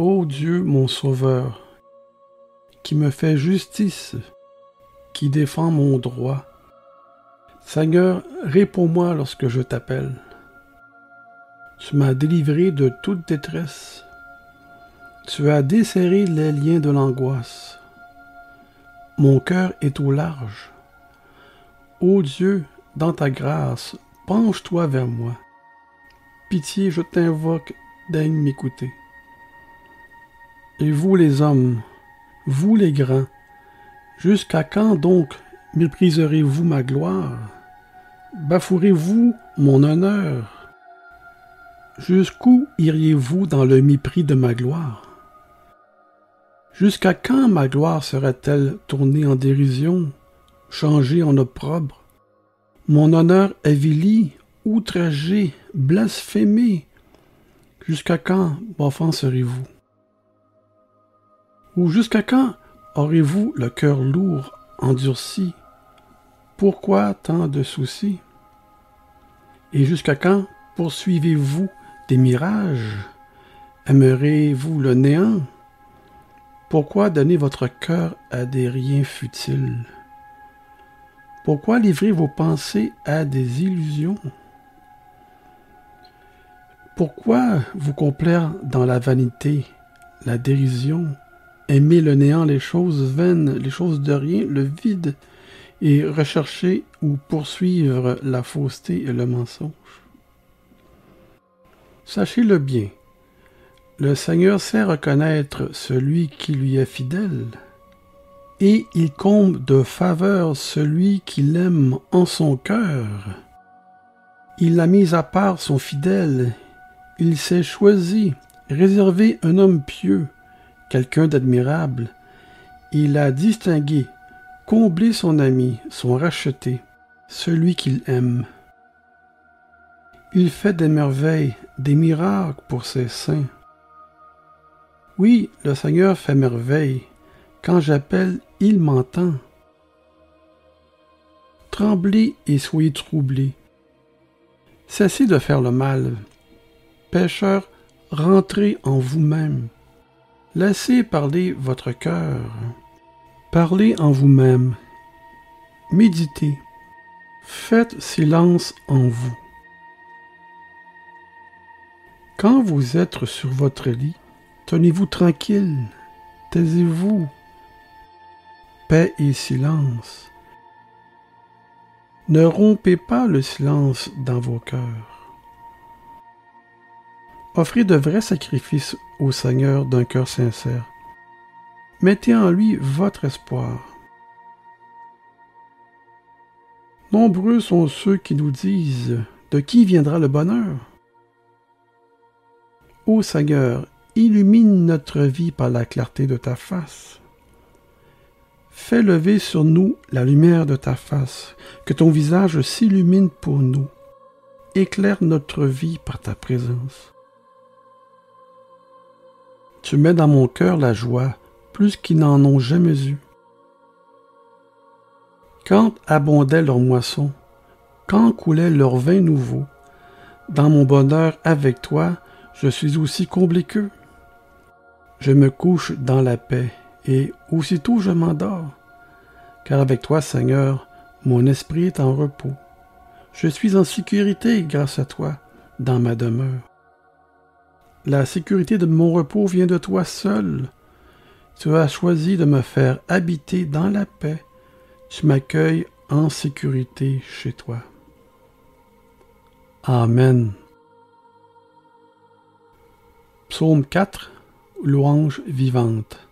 Ô Dieu mon Sauveur, qui me fait justice, qui défend mon droit. Seigneur, réponds-moi lorsque je t'appelle. Tu m'as délivré de toute détresse. Tu as desserré les liens de l'angoisse. Mon cœur est au large. Ô Dieu, dans ta grâce, penche-toi vers moi. Pitié, je t'invoque, daigne m'écouter. Et vous les hommes, vous les grands, jusqu'à quand donc mépriserez-vous ma gloire? Bafouerez-vous mon honneur? Jusqu'où iriez-vous dans le mépris de ma gloire? Jusqu'à quand ma gloire serait-elle tournée en dérision, changée en opprobre? Mon honneur avili, outragé, blasphémé. Jusqu'à quand m'offenserez-vous ou jusqu'à quand aurez-vous le cœur lourd, endurci? Pourquoi tant de soucis? Et jusqu'à quand poursuivez-vous des mirages? Aimerez-vous le néant? Pourquoi donner votre cœur à des riens futiles? Pourquoi livrer vos pensées à des illusions? Pourquoi vous complaire dans la vanité, la dérision? Aimer le néant, les choses vaines, les choses de rien, le vide, et rechercher ou poursuivre la fausseté et le mensonge. Sachez-le bien, le Seigneur sait reconnaître celui qui lui est fidèle, et il comble de faveur celui qui l'aime en son cœur. Il a mis à part son fidèle, il s'est choisi, réservé un homme pieux, quelqu'un d'admirable. Il a distingué, comblé son ami, son racheté, celui qu'il aime. Il fait des merveilles, des miracles pour ses saints. Oui, le Seigneur fait merveille. Quand j'appelle, il m'entend. Tremblez et soyez troublés. Cessez de faire le mal. Pécheurs, rentrez en vous-même. Laissez parler votre cœur. Parlez en vous-même. Méditez. Faites silence en vous. Quand vous êtes sur votre lit, tenez-vous tranquille, taisez-vous. Paix et silence. Ne rompez pas le silence dans vos cœurs. Offrez de vrais sacrifices au Seigneur d'un cœur sincère. Mettez en lui votre espoir. Nombreux sont ceux qui nous disent De qui viendra le bonheur Ô Seigneur, illumine notre vie par la clarté de ta face. Fais lever sur nous la lumière de ta face, que ton visage s'illumine pour nous. Éclaire notre vie par ta présence. Tu mets dans mon cœur la joie, plus qu'ils n'en ont jamais eu. Quand abondait leur moisson, quand coulait leur vin nouveau, dans mon bonheur avec toi, je suis aussi comblé qu'eux. Je me couche dans la paix, et aussitôt je m'endors, car avec toi, Seigneur, mon esprit est en repos. Je suis en sécurité grâce à toi dans ma demeure. La sécurité de mon repos vient de toi seul. Tu as choisi de me faire habiter dans la paix. Tu m'accueilles en sécurité chez toi. Amen. Psaume 4 Louange vivante.